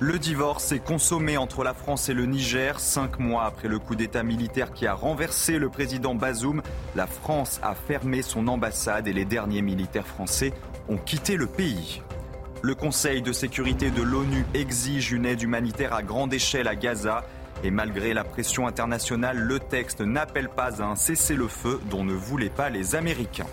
Le divorce est consommé entre la France et le Niger. Cinq mois après le coup d'État militaire qui a renversé le président Bazoum, la France a fermé son ambassade et les derniers militaires français ont quitté le pays. Le Conseil de sécurité de l'ONU exige une aide humanitaire à grande échelle à Gaza. Et malgré la pression internationale, le texte n'appelle pas à un cessez-le-feu dont ne voulaient pas les Américains.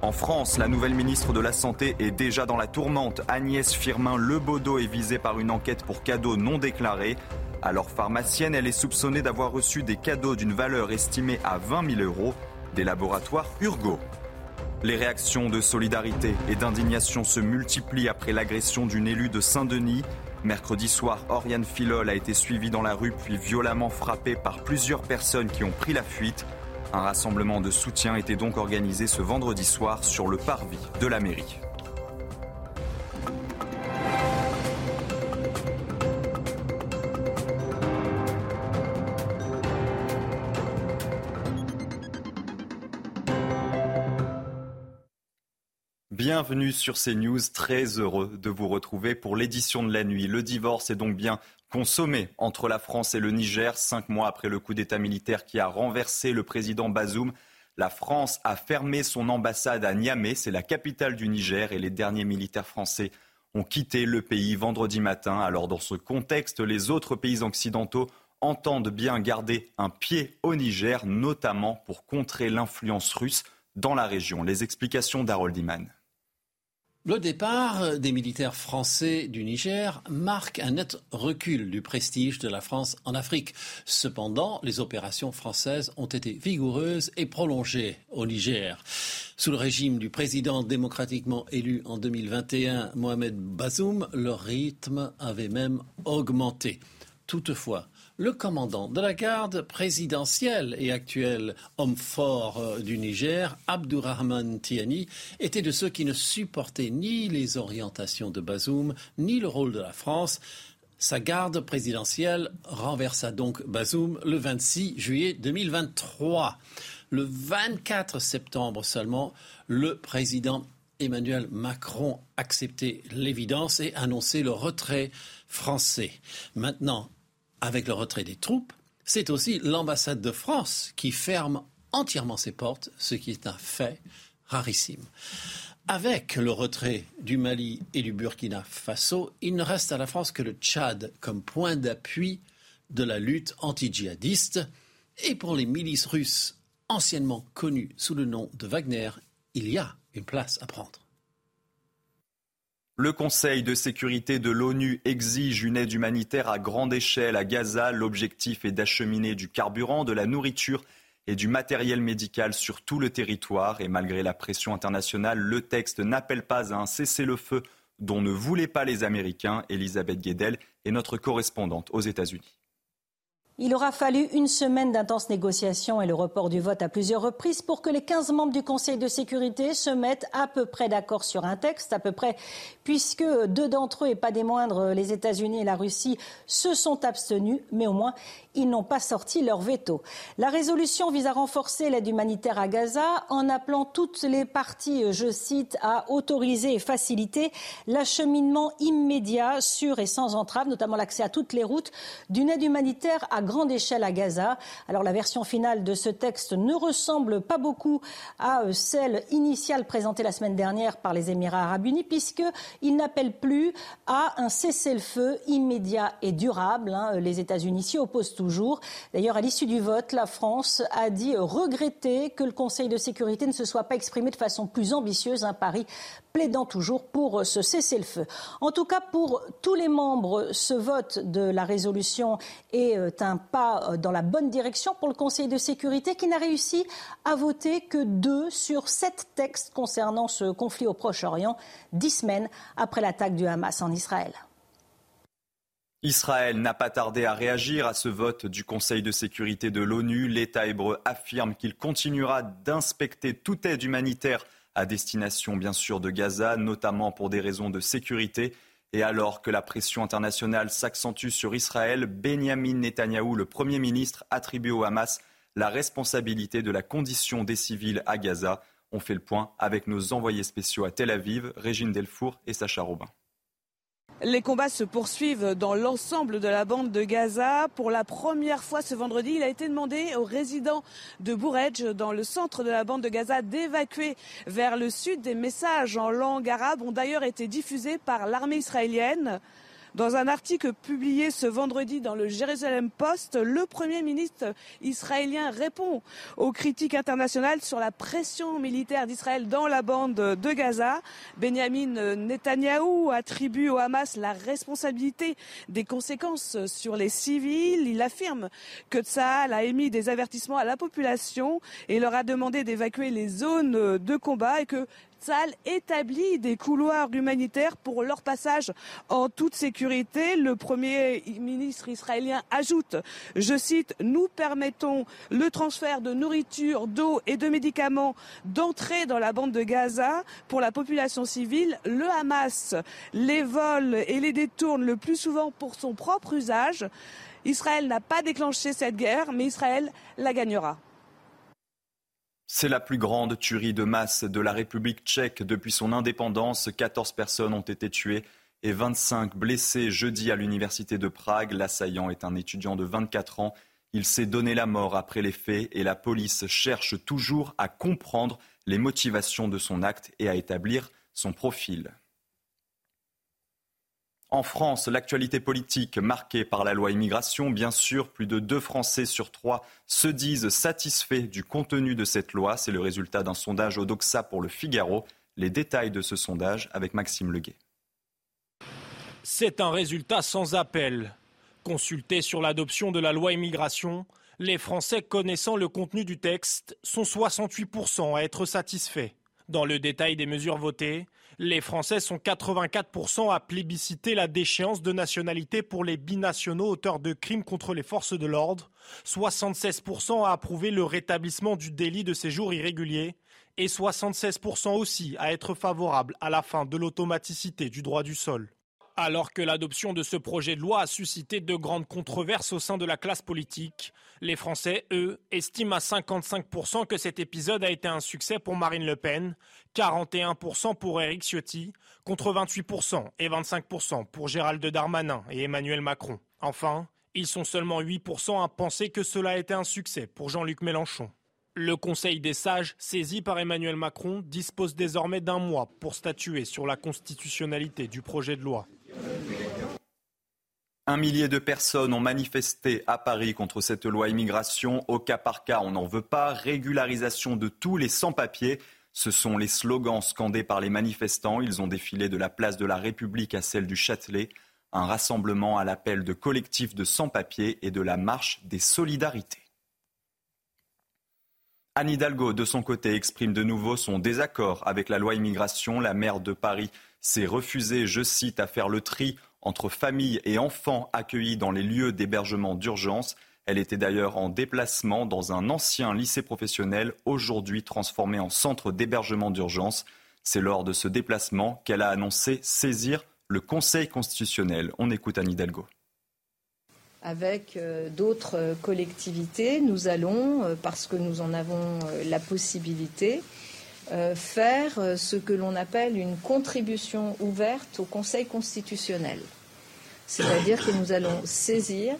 En France, la nouvelle ministre de la Santé est déjà dans la tourmente. Agnès Firmin-Lebaudot est visée par une enquête pour cadeaux non déclarés. Alors pharmacienne, elle est soupçonnée d'avoir reçu des cadeaux d'une valeur estimée à 20 000 euros des laboratoires Urgo. Les réactions de solidarité et d'indignation se multiplient après l'agression d'une élue de Saint-Denis. Mercredi soir, Oriane Filol a été suivie dans la rue puis violemment frappée par plusieurs personnes qui ont pris la fuite. Un rassemblement de soutien était donc organisé ce vendredi soir sur le parvis de la mairie. Bienvenue sur CNews, très heureux de vous retrouver pour l'édition de la nuit. Le divorce est donc bien consommé entre la France et le Niger, cinq mois après le coup d'État militaire qui a renversé le président Bazoum. La France a fermé son ambassade à Niamey, c'est la capitale du Niger, et les derniers militaires français ont quitté le pays vendredi matin. Alors dans ce contexte, les autres pays occidentaux entendent bien garder un pied au Niger, notamment pour contrer l'influence russe dans la région. Les explications d'Harold Iman. Le départ des militaires français du Niger marque un net recul du prestige de la France en Afrique. Cependant, les opérations françaises ont été vigoureuses et prolongées au Niger. Sous le régime du président démocratiquement élu en 2021, Mohamed Bazoum, leur rythme avait même augmenté. Toutefois, le commandant de la garde présidentielle et actuel homme fort euh, du Niger, Abdurrahman Tiani, était de ceux qui ne supportaient ni les orientations de Bazoum, ni le rôle de la France. Sa garde présidentielle renversa donc Bazoum le 26 juillet 2023. Le 24 septembre seulement, le président Emmanuel Macron acceptait l'évidence et annonçait le retrait français. Maintenant, avec le retrait des troupes, c'est aussi l'ambassade de France qui ferme entièrement ses portes, ce qui est un fait rarissime. Avec le retrait du Mali et du Burkina Faso, il ne reste à la France que le Tchad comme point d'appui de la lutte anti-djihadiste. Et pour les milices russes anciennement connues sous le nom de Wagner, il y a une place à prendre. Le Conseil de sécurité de l'ONU exige une aide humanitaire à grande échelle à Gaza. L'objectif est d'acheminer du carburant, de la nourriture et du matériel médical sur tout le territoire. Et malgré la pression internationale, le texte n'appelle pas à un cessez-le-feu dont ne voulaient pas les Américains. Elisabeth Guedel est notre correspondante aux États-Unis. Il aura fallu une semaine d'intenses négociations et le report du vote à plusieurs reprises pour que les 15 membres du Conseil de sécurité se mettent à peu près d'accord sur un texte, à peu près, puisque deux d'entre eux, et pas des moindres, les États-Unis et la Russie, se sont abstenus, mais au moins ils n'ont pas sorti leur veto. La résolution vise à renforcer l'aide humanitaire à Gaza en appelant toutes les parties, je cite, à autoriser et faciliter l'acheminement immédiat, sûr et sans entrave, notamment l'accès à toutes les routes, d'une aide humanitaire à grande échelle à Gaza. Alors la version finale de ce texte ne ressemble pas beaucoup à euh, celle initiale présentée la semaine dernière par les Émirats arabes unis, puisqu'il n'appelle plus à un cessez-le-feu immédiat et durable. Hein. Les États-Unis s'y opposent toujours. D'ailleurs, à l'issue du vote, la France a dit regretter que le Conseil de sécurité ne se soit pas exprimé de façon plus ambitieuse. Un pari plaidant toujours pour ce cessez-le-feu. En tout cas, pour tous les membres, ce vote de la résolution est un pas dans la bonne direction pour le Conseil de sécurité qui n'a réussi à voter que deux sur sept textes concernant ce conflit au Proche-Orient, dix semaines après l'attaque du Hamas en Israël. Israël n'a pas tardé à réagir à ce vote du Conseil de sécurité de l'ONU. L'État hébreu affirme qu'il continuera d'inspecter toute aide humanitaire à destination bien sûr de Gaza, notamment pour des raisons de sécurité. Et alors que la pression internationale s'accentue sur Israël, Benjamin Netanyahou, le Premier ministre, attribue au Hamas la responsabilité de la condition des civils à Gaza. On fait le point avec nos envoyés spéciaux à Tel Aviv, Régine Delfour et Sacha Robin. Les combats se poursuivent dans l'ensemble de la bande de Gaza. Pour la première fois ce vendredi, il a été demandé aux résidents de Bouredj, dans le centre de la bande de Gaza, d'évacuer vers le sud. Des messages en langue arabe ont d'ailleurs été diffusés par l'armée israélienne. Dans un article publié ce vendredi dans le Jérusalem Post, le Premier ministre israélien répond aux critiques internationales sur la pression militaire d'Israël dans la bande de Gaza. Benjamin Netanyahou attribue au Hamas la responsabilité des conséquences sur les civils. Il affirme que Tsahal a émis des avertissements à la population et leur a demandé d'évacuer les zones de combat et que Tsahal établit des couloirs humanitaires pour leur passage en toute sécurité. Le Premier ministre israélien ajoute, je cite, Nous permettons le transfert de nourriture, d'eau et de médicaments d'entrée dans la bande de Gaza pour la population civile. Le Hamas les vole et les détourne le plus souvent pour son propre usage. Israël n'a pas déclenché cette guerre, mais Israël la gagnera. C'est la plus grande tuerie de masse de la République tchèque depuis son indépendance. 14 personnes ont été tuées et 25 blessées jeudi à l'université de Prague. L'assaillant est un étudiant de 24 ans. Il s'est donné la mort après les faits et la police cherche toujours à comprendre les motivations de son acte et à établir son profil. En France, l'actualité politique marquée par la loi immigration, bien sûr, plus de deux Français sur trois se disent satisfaits du contenu de cette loi. C'est le résultat d'un sondage au Doxa pour le Figaro. Les détails de ce sondage avec Maxime Leguet. C'est un résultat sans appel. Consultés sur l'adoption de la loi immigration, les Français connaissant le contenu du texte sont 68% à être satisfaits. Dans le détail des mesures votées, les Français sont 84% à plébisciter la déchéance de nationalité pour les binationaux auteurs de crimes contre les forces de l'ordre, 76% à approuver le rétablissement du délit de séjour irrégulier et 76% aussi à être favorables à la fin de l'automaticité du droit du sol. Alors que l'adoption de ce projet de loi a suscité de grandes controverses au sein de la classe politique, les Français, eux, estiment à 55% que cet épisode a été un succès pour Marine Le Pen, 41% pour Éric Ciotti, contre 28% et 25% pour Gérald Darmanin et Emmanuel Macron. Enfin, ils sont seulement 8% à penser que cela a été un succès pour Jean-Luc Mélenchon. Le Conseil des sages, saisi par Emmanuel Macron, dispose désormais d'un mois pour statuer sur la constitutionnalité du projet de loi. Un millier de personnes ont manifesté à Paris contre cette loi immigration. Au cas par cas, on n'en veut pas. Régularisation de tous les sans-papiers. Ce sont les slogans scandés par les manifestants. Ils ont défilé de la place de la République à celle du Châtelet. Un rassemblement à l'appel de collectifs de sans-papiers et de la marche des solidarités. Anne Hidalgo, de son côté, exprime de nouveau son désaccord avec la loi immigration. La maire de Paris s'est refusée, je cite, à faire le tri entre familles et enfants accueillis dans les lieux d'hébergement d'urgence. Elle était d'ailleurs en déplacement dans un ancien lycée professionnel, aujourd'hui transformé en centre d'hébergement d'urgence. C'est lors de ce déplacement qu'elle a annoncé saisir le Conseil constitutionnel. On écoute Anne Hidalgo avec euh, d'autres euh, collectivités, nous allons, euh, parce que nous en avons la possibilité, faire ce que l'on appelle une contribution ouverte au Conseil constitutionnel. C'est-à-dire que nous allons saisir,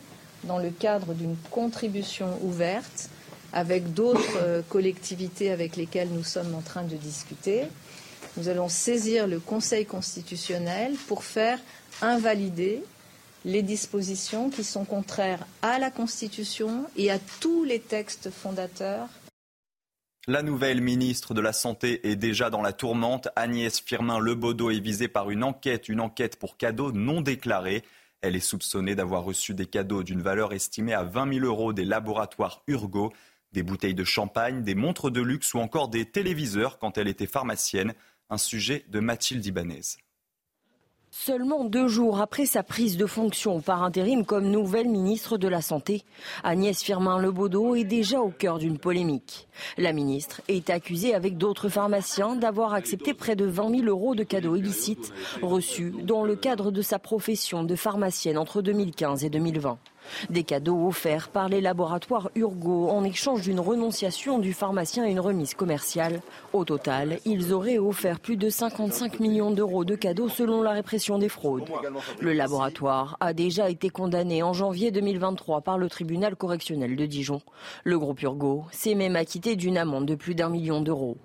dans le cadre d'une contribution ouverte, avec d'autres collectivités avec lesquelles nous sommes en train de discuter, nous allons saisir le Conseil constitutionnel pour faire invalider les dispositions qui sont contraires à la Constitution et à tous les textes fondateurs. La nouvelle ministre de la Santé est déjà dans la tourmente. Agnès Firmin-Lebaudot est visée par une enquête, une enquête pour cadeaux non déclarés. Elle est soupçonnée d'avoir reçu des cadeaux d'une valeur estimée à 20 000 euros des laboratoires Urgo, des bouteilles de champagne, des montres de luxe ou encore des téléviseurs quand elle était pharmacienne. Un sujet de Mathilde Ibanez. Seulement deux jours après sa prise de fonction par intérim comme nouvelle ministre de la Santé, Agnès Firmin-Lebaudot est déjà au cœur d'une polémique. La ministre est accusée avec d'autres pharmaciens d'avoir accepté près de 20 000 euros de cadeaux illicites reçus dans le cadre de sa profession de pharmacienne entre 2015 et 2020. Des cadeaux offerts par les laboratoires Urgo en échange d'une renonciation du pharmacien à une remise commerciale. Au total, ils auraient offert plus de 55 millions d'euros de cadeaux selon la répression des fraudes. Le laboratoire a déjà été condamné en janvier 2023 par le tribunal correctionnel de Dijon. Le groupe Urgo s'est même acquitté d'une amende de plus d'un million d'euros.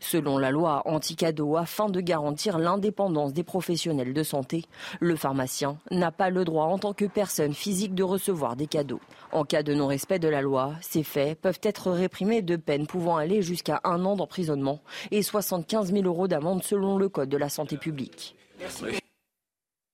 Selon la loi anti-cadeau, afin de garantir l'indépendance des professionnels de santé, le pharmacien n'a pas le droit en tant que personne physique de recevoir des cadeaux. En cas de non-respect de la loi, ces faits peuvent être réprimés de peines pouvant aller jusqu'à un an d'emprisonnement et 75 000 euros d'amende selon le Code de la santé publique.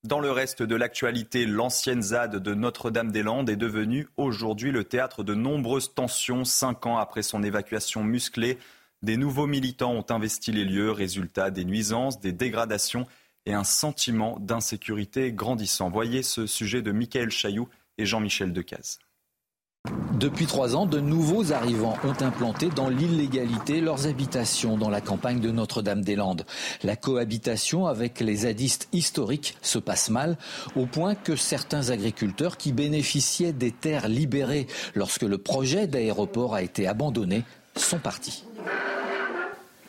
Dans le reste de l'actualité, l'ancienne ZAD de Notre-Dame-des-Landes est devenue aujourd'hui le théâtre de nombreuses tensions, cinq ans après son évacuation musclée. Des nouveaux militants ont investi les lieux, résultat des nuisances, des dégradations et un sentiment d'insécurité grandissant. Voyez ce sujet de Michael Chailloux et Jean-Michel Decaze. Depuis trois ans, de nouveaux arrivants ont implanté dans l'illégalité leurs habitations dans la campagne de Notre-Dame-des-Landes. La cohabitation avec les zadistes historiques se passe mal, au point que certains agriculteurs qui bénéficiaient des terres libérées lorsque le projet d'aéroport a été abandonné sont partis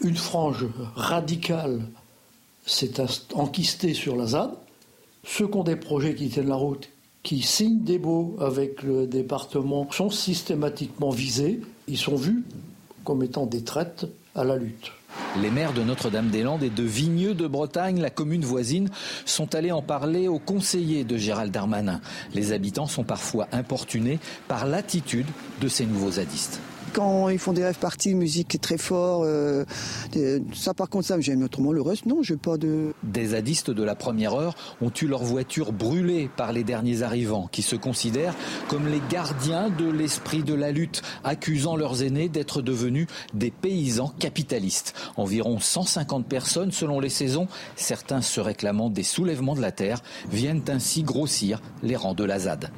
une frange radicale s'est enquistée sur la ZAD. Ceux qui ont des projets qui tiennent la route, qui signent des baux avec le département, sont systématiquement visés. Ils sont vus comme étant des traites à la lutte. Les maires de Notre-Dame-des-Landes et de Vigneux de Bretagne, la commune voisine, sont allés en parler aux conseillers de Gérald Darmanin. Les habitants sont parfois importunés par l'attitude de ces nouveaux zadistes quand ils font des rêves parties, musique très fort, euh, ça par contre ça j'aime autrement le reste non, j'ai pas de. Des zadistes de la première heure ont eu leur voiture brûlée par les derniers arrivants, qui se considèrent comme les gardiens de l'esprit de la lutte, accusant leurs aînés d'être devenus des paysans capitalistes. Environ 150 personnes selon les saisons, certains se réclamant des soulèvements de la terre, viennent ainsi grossir les rangs de la ZAD.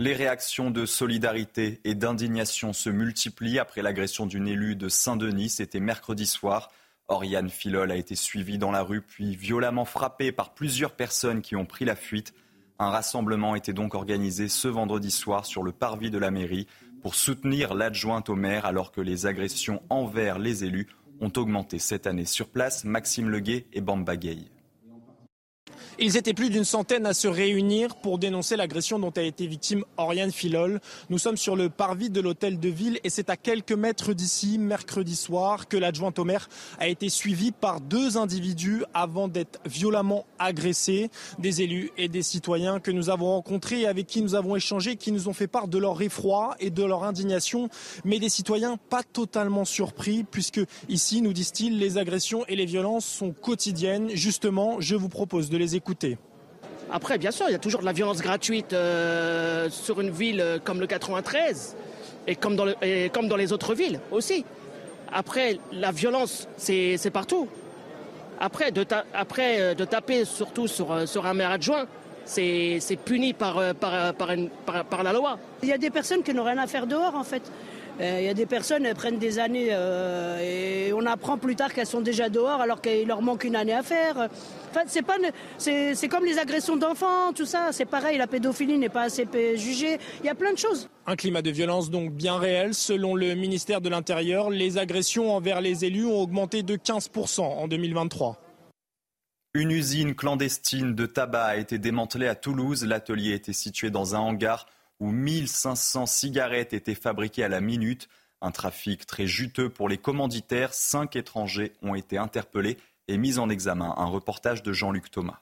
Les réactions de solidarité et d'indignation se multiplient après l'agression d'une élue de Saint-Denis. C'était mercredi soir. Oriane Filol a été suivie dans la rue puis violemment frappée par plusieurs personnes qui ont pris la fuite. Un rassemblement était donc organisé ce vendredi soir sur le parvis de la mairie pour soutenir l'adjointe au maire alors que les agressions envers les élus ont augmenté cette année. Sur place, Maxime Leguet et Bamba Gay. Ils étaient plus d'une centaine à se réunir pour dénoncer l'agression dont a été victime Oriane Filol. Nous sommes sur le parvis de l'hôtel de ville et c'est à quelques mètres d'ici, mercredi soir, que l'adjointe au maire a été suivie par deux individus avant d'être violemment agressés. Des élus et des citoyens que nous avons rencontrés et avec qui nous avons échangé, qui nous ont fait part de leur effroi et de leur indignation, mais des citoyens pas totalement surpris puisque ici, nous disent-ils, les agressions et les violences sont quotidiennes. Justement, je vous propose de les écouter après, bien sûr, il y a toujours de la violence gratuite euh, sur une ville euh, comme le 93 et comme dans, comme dans les autres villes aussi. Après, la violence, c'est partout. Après, de, après, euh, de taper surtout sur, sur un maire adjoint, c'est puni par, par, par, par, la loi. Il y a des personnes qui n'ont rien à faire dehors, en fait. Il y a des personnes, elles prennent des années et on apprend plus tard qu'elles sont déjà dehors alors qu'il leur manque une année à faire c'est pas, c'est comme les agressions d'enfants, tout ça. C'est pareil, la pédophilie n'est pas assez jugée. Il y a plein de choses. Un climat de violence donc bien réel. Selon le ministère de l'Intérieur, les agressions envers les élus ont augmenté de 15% en 2023. Une usine clandestine de tabac a été démantelée à Toulouse. L'atelier était situé dans un hangar où 1500 cigarettes étaient fabriquées à la minute. Un trafic très juteux pour les commanditaires. Cinq étrangers ont été interpellés et mis en examen. Un reportage de Jean-Luc Thomas.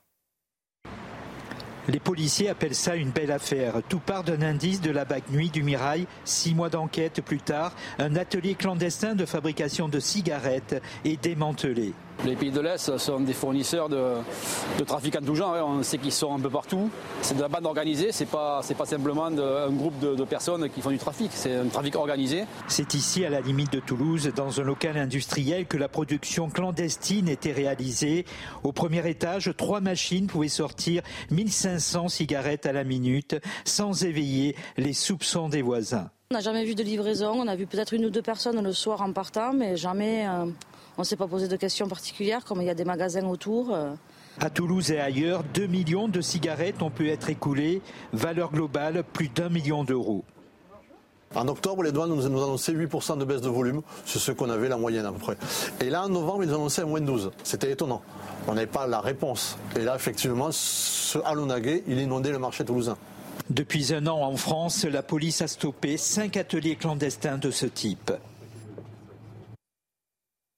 Les policiers appellent ça une belle affaire. Tout part d'un indice de la bague nuit du Mirail. Six mois d'enquête plus tard, un atelier clandestin de fabrication de cigarettes est démantelé. Les pays de l'Est sont des fournisseurs de, trafic en tout genre. Hein. On sait qu'ils sont un peu partout. C'est de la bande organisée, c'est pas, pas simplement un groupe de, personnes qui font du trafic, c'est un trafic organisé. C'est ici, à la limite de Toulouse, dans un local industriel, que la production clandestine était réalisée. Au premier étage, trois machines pouvaient sortir 1500 cigarettes à la minute sans éveiller les soupçons des voisins. On n'a jamais vu de livraison, on a vu peut-être une ou deux personnes le soir en partant, mais jamais euh, on ne s'est pas posé de questions particulières, comme il y a des magasins autour. Euh. À Toulouse et ailleurs, 2 millions de cigarettes ont pu être écoulées, valeur globale plus d'un million d'euros. En octobre, les douanes nous, nous annonçaient 8% de baisse de volume, c'est ce qu'on avait la moyenne à peu près. Et là, en novembre, ils nous annonçaient moins de 12. C'était étonnant. On n'avait pas la réponse. Et là, effectivement, ce Alonaguet, il inondait le marché toulousain. Depuis un an en France, la police a stoppé cinq ateliers clandestins de ce type.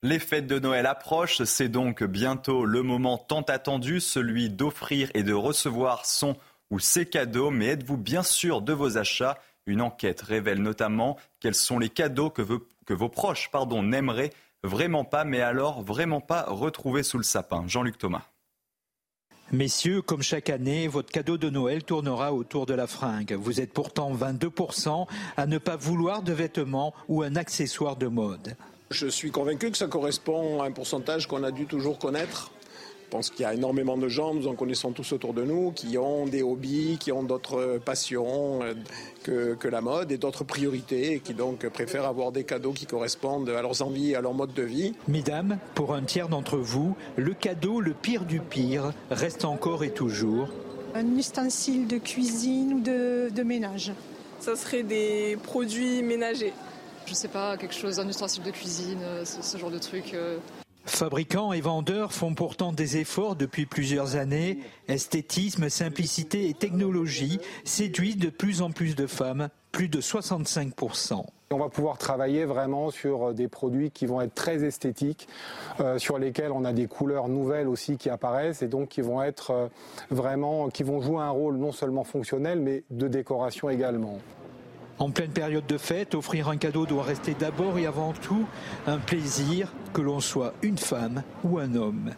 Les fêtes de Noël approchent, c'est donc bientôt le moment tant attendu, celui d'offrir et de recevoir son ou ses cadeaux. Mais êtes-vous bien sûr de vos achats? Une enquête révèle notamment quels sont les cadeaux que, vos proches n'aimeraient vraiment pas, mais alors vraiment pas retrouver sous le sapin. Jean-Luc Thomas. Messieurs, comme chaque année, votre cadeau de Noël tournera autour de la fringue. Vous êtes pourtant 22% à ne pas vouloir de vêtements ou un accessoire de mode. Je suis convaincu que ça correspond à un pourcentage qu'on a dû toujours connaître. Je pense qu'il y a énormément de gens, nous en connaissons tous autour de nous, qui ont des hobbies, qui ont d'autres passions euh, que, que, la mode et d'autres priorités, et qui donc préfèrent avoir des cadeaux qui correspondent à leurs envies et à leur mode de vie. Mesdames, pour un tiers d'entre vous, le cadeau le pire du pire reste encore et toujours un ustensile de cuisine ou de, de ménage. Ça serait des produits ménagers je sais pas, quelque chose, un ustensile de cuisine, euh, ce, genre de truc. Euh. Fabricants et vendeurs font pourtant des efforts depuis plusieurs années. Esthétisme, simplicité et technologie séduisent de plus en plus de femmes, plus de 65%. On va pouvoir travailler vraiment sur des produits qui vont être très esthétiques, euh, sur lesquels on a des couleurs nouvelles aussi qui apparaissent et donc qui vont être vraiment, qui vont jouer un rôle non seulement fonctionnel mais de décoration également. En pleine période de fête, offrir un cadeau doit rester d'abord et avant tout un plaisir, que l'on soit une femme ou un homme.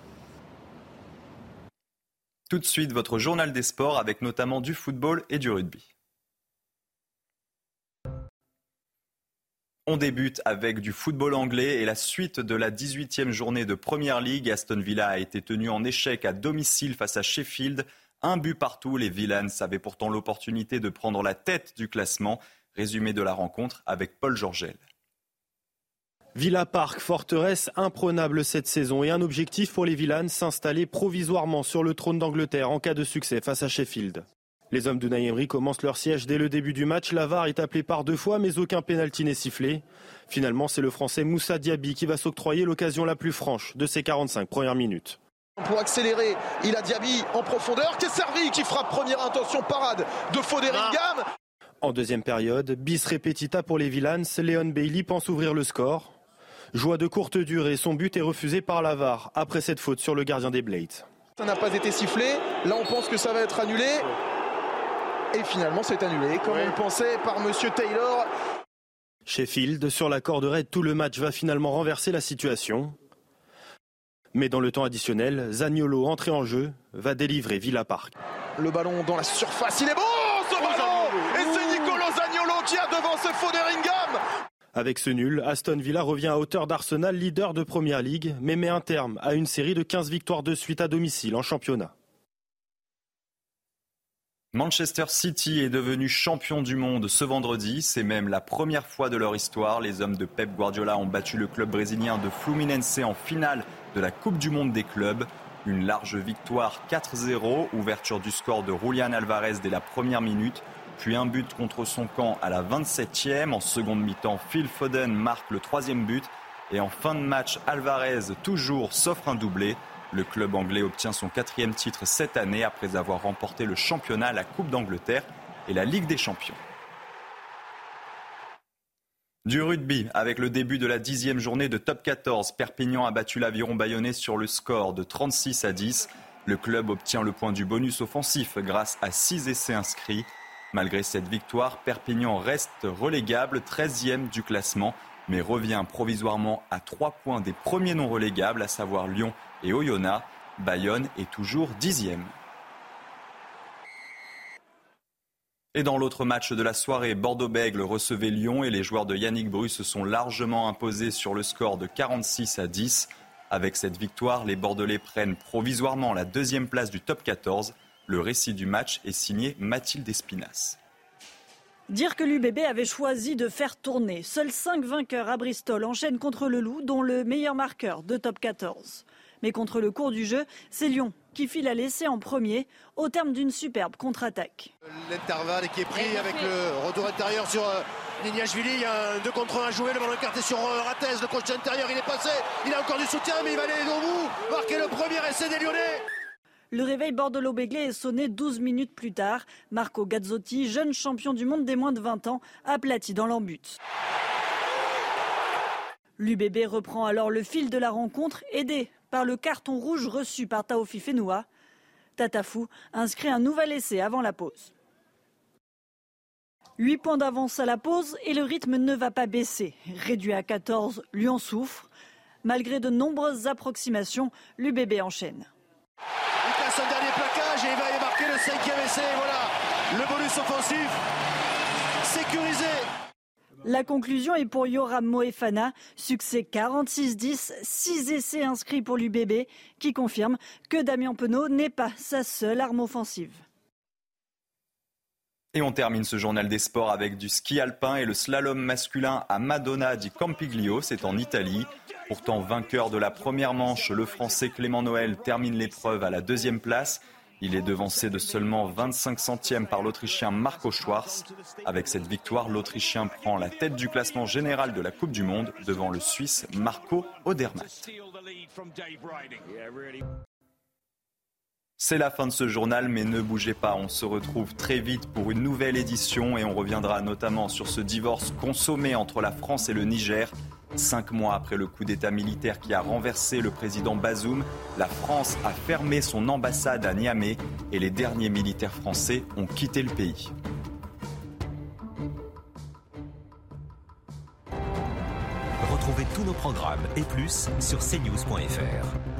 Tout de suite, votre journal des sports avec notamment du football et du rugby. On débute avec du football anglais et la suite de la 18e journée de Première League. Aston Villa a été tenu en échec à domicile face à Sheffield. Un but partout, les Villains avaient pourtant l'opportunité de prendre la tête du classement. Résumé de la rencontre avec Paul Georgel. Villa Park, forteresse imprenable cette saison et un objectif pour les Villans, s'installer provisoirement sur le trône d'Angleterre en cas de succès face à Sheffield. Les hommes de Naïmri commencent leur siège dès le début du match. Lavar est appelé par deux fois, mais aucun pénalty n'est sifflé. Finalement, c'est le Français Moussa Diaby qui va s'octroyer l'occasion la plus franche de ses 45 premières minutes. Pour accélérer, il a Diaby en profondeur qui est servi, qui frappe première intention parade de Foderingam. En deuxième période, bis repetita pour les Villans, Léon Bailey pense ouvrir le score. Joie de courte durée, son but est refusé par Lavar après cette faute sur le gardien des Blades. Ça n'a pas été sifflé, là on pense que ça va être annulé. Et finalement c'est annulé, comme on le pensait par Monsieur Taylor. Sheffield, sur la corde raide, tout le match va finalement renverser la situation. Mais dans le temps additionnel, Zagnolo, entré en jeu, va délivrer Villa Park. Le ballon dans la surface, il est bon avec ce nul, Aston Villa revient à hauteur d'Arsenal, leader de Première Ligue, mais met un terme à une série de 15 victoires de suite à domicile en championnat. Manchester City est devenu champion du monde ce vendredi. C'est même la première fois de leur histoire. Les hommes de Pep Guardiola ont battu le club brésilien de Fluminense en finale de la Coupe du monde des clubs. Une large victoire 4-0, ouverture du score de Julian Alvarez dès la première minute puis un but contre son camp à la 27e. En seconde mi-temps, Phil Foden marque le troisième but. Et en fin de match, Alvarez toujours s'offre un doublé. Le club anglais obtient son quatrième titre cette année après avoir remporté le championnat, la Coupe d'Angleterre et la Ligue des Champions. Du rugby, avec le début de la dixième journée de top 14, Perpignan a battu l'aviron bayonnais sur le score de 36 à 10. Le club obtient le point du bonus offensif grâce à 6 essais inscrits. Malgré cette victoire, Perpignan reste relégable, 13e du classement, mais revient provisoirement à 3 points des premiers non relégables, à savoir Lyon et Oyonnax. Bayonne est toujours 10e. Et dans l'autre match de la soirée, Bordeaux-Bègle recevait Lyon et les joueurs de Yannick Bru se sont largement imposés sur le score de 46 à 10. Avec cette victoire, les Bordelais prennent provisoirement la deuxième place du top 14. Le récit du match est signé Mathilde Espinas. Dire que l'UBB avait choisi de faire tourner. Seuls cinq vainqueurs à Bristol enchaînent contre le Loup, dont le meilleur marqueur de top 14. Mais contre le cours du jeu, c'est Lyon qui file à l'essai en premier au terme d'une superbe contre-attaque. L'intervalle qui est pris avec le retour intérieur sur euh, Nignashvili. Il y a un 2 contre 1 à jouer. Le ballon écarté sur euh, Rattez. Le crochet intérieur, il est passé. Il a encore du soutien, mais il va aller au bout. Marquer le premier essai des Lyonnais. Le réveil bordelot-béglé est sonné 12 minutes plus tard. Marco Gazzotti, jeune champion du monde des moins de 20 ans, aplati dans l'embut. L'UBB reprend alors le fil de la rencontre, aidé par le carton rouge reçu par Taofi Fenoua. Tatafou inscrit un nouvel essai avant la pause. 8 points d'avance à la pause et le rythme ne va pas baisser. Réduit à 14, Lyon souffre. Malgré de nombreuses approximations, l'UBB enchaîne. Il passe un dernier plaquage et il va y marquer le cinquième essai. Voilà, le bonus offensif sécurisé. La conclusion est pour Yoram Moefana. Succès 46-10, 6 essais inscrits pour l'UBB, qui confirme que Damien Penaud n'est pas sa seule arme offensive. Et on termine ce journal des sports avec du ski alpin et le slalom masculin à Madonna di Campiglio, c'est en Italie. Pourtant vainqueur de la première manche, le Français Clément Noël termine l'épreuve à la deuxième place. Il est devancé de seulement 25 centièmes par l'Autrichien Marco Schwarz. Avec cette victoire, l'Autrichien prend la tête du classement général de la Coupe du Monde devant le Suisse Marco Odermatt. C'est la fin de ce journal, mais ne bougez pas, on se retrouve très vite pour une nouvelle édition et on reviendra notamment sur ce divorce consommé entre la France et le Niger. Cinq mois après le coup d'État militaire qui a renversé le président Bazoum, la France a fermé son ambassade à Niamey et les derniers militaires français ont quitté le pays. Retrouvez tous nos programmes et plus sur cnews.fr.